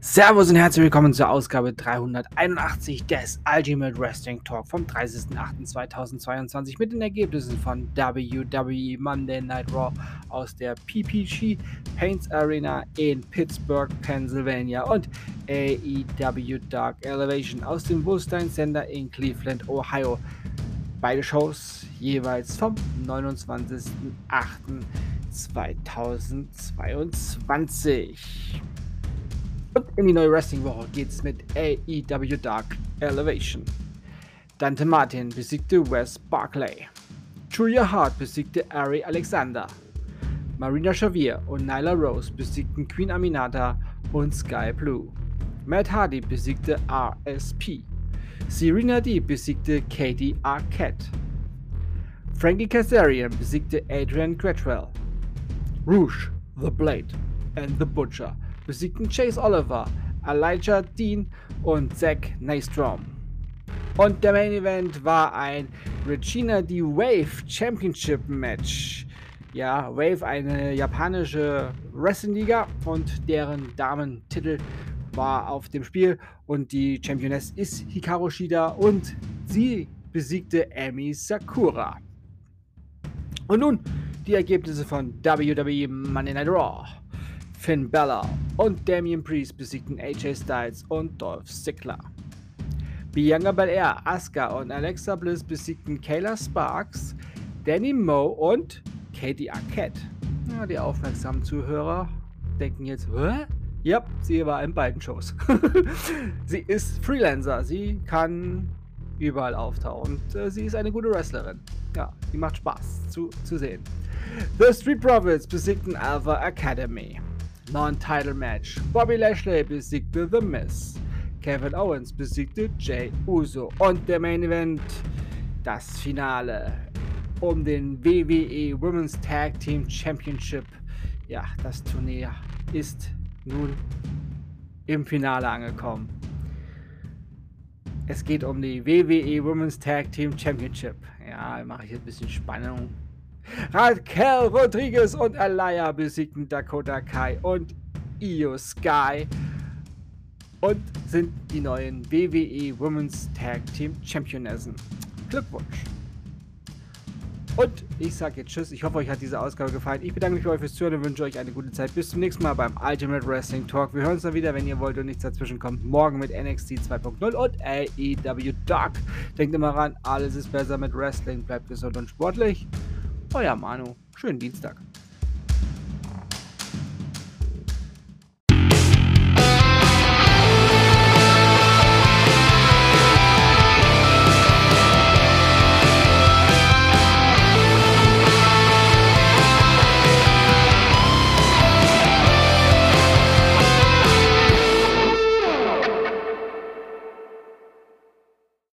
Servus und herzlich willkommen zur Ausgabe 381 des Ultimate Wrestling Talk vom 30.08.2022 mit den Ergebnissen von WWE Monday Night Raw aus der PPG Paints Arena in Pittsburgh, Pennsylvania und AEW Dark Elevation aus dem Woolstein Center in Cleveland, Ohio. Beide Shows jeweils vom 29.08.2022. Und in die neue Wrestling-Woche geht's mit AEW Dark Elevation. Dante Martin besiegte Wes Barclay. Julia Hart besiegte Ari Alexander. Marina Xavier und Nyla Rose besiegten Queen Aminata und Sky Blue. Matt Hardy besiegte RSP. Serena D besiegte Katie Arquette. Frankie Kazarian besiegte Adrian Cretwell. Rouge, The Blade and The Butcher besiegten Chase Oliver, Elijah Dean und Zack Nystrom. Und der Main Event war ein Regina D Wave Championship Match. Ja, Wave, eine japanische Wrestling-Liga und deren Damentitel war auf dem Spiel und die Championess ist Hikaru Shida und sie besiegte Amy Sakura. Und nun die Ergebnisse von WWE Monday Night Raw. Finn Balor und Damian Priest besiegten AJ Styles und Dolph Ziggler. Bianca Belair, Asuka und Alexa Bliss besiegten Kayla Sparks, Danny Moe und Katie Arquette. Ja, die aufmerksamen Zuhörer denken jetzt, Hä? Ja, sie war in beiden Shows. sie ist Freelancer, sie kann überall auftauchen und äh, sie ist eine gute Wrestlerin. Ja, die macht Spaß zu, zu sehen. The Street Profits besiegten Alpha Academy. Non-Title Match. Bobby Lashley besiegte The Miz. Kevin Owens besiegte Jay Uso. Und der Main Event, das Finale um den WWE Women's Tag Team Championship. Ja, das Turnier ist nun im Finale angekommen. Es geht um die WWE Women's Tag Team Championship. Ja, mache ich jetzt ein bisschen Spannung Raquel Rodriguez und Alaya besiegten Dakota Kai und Io Sky und sind die neuen WWE Women's Tag Team Championessen. Glückwunsch! Und ich sage jetzt Tschüss. Ich hoffe, euch hat diese Ausgabe gefallen. Ich bedanke mich bei euch fürs Zuhören und wünsche euch eine gute Zeit. Bis zum nächsten Mal beim Ultimate Wrestling Talk. Wir hören uns dann wieder, wenn ihr wollt und nichts dazwischen kommt. Morgen mit NXT 2.0 und AEW Dark. Denkt immer ran, alles ist besser mit Wrestling. Bleibt gesund und sportlich. Euer Manu. Schönen Dienstag.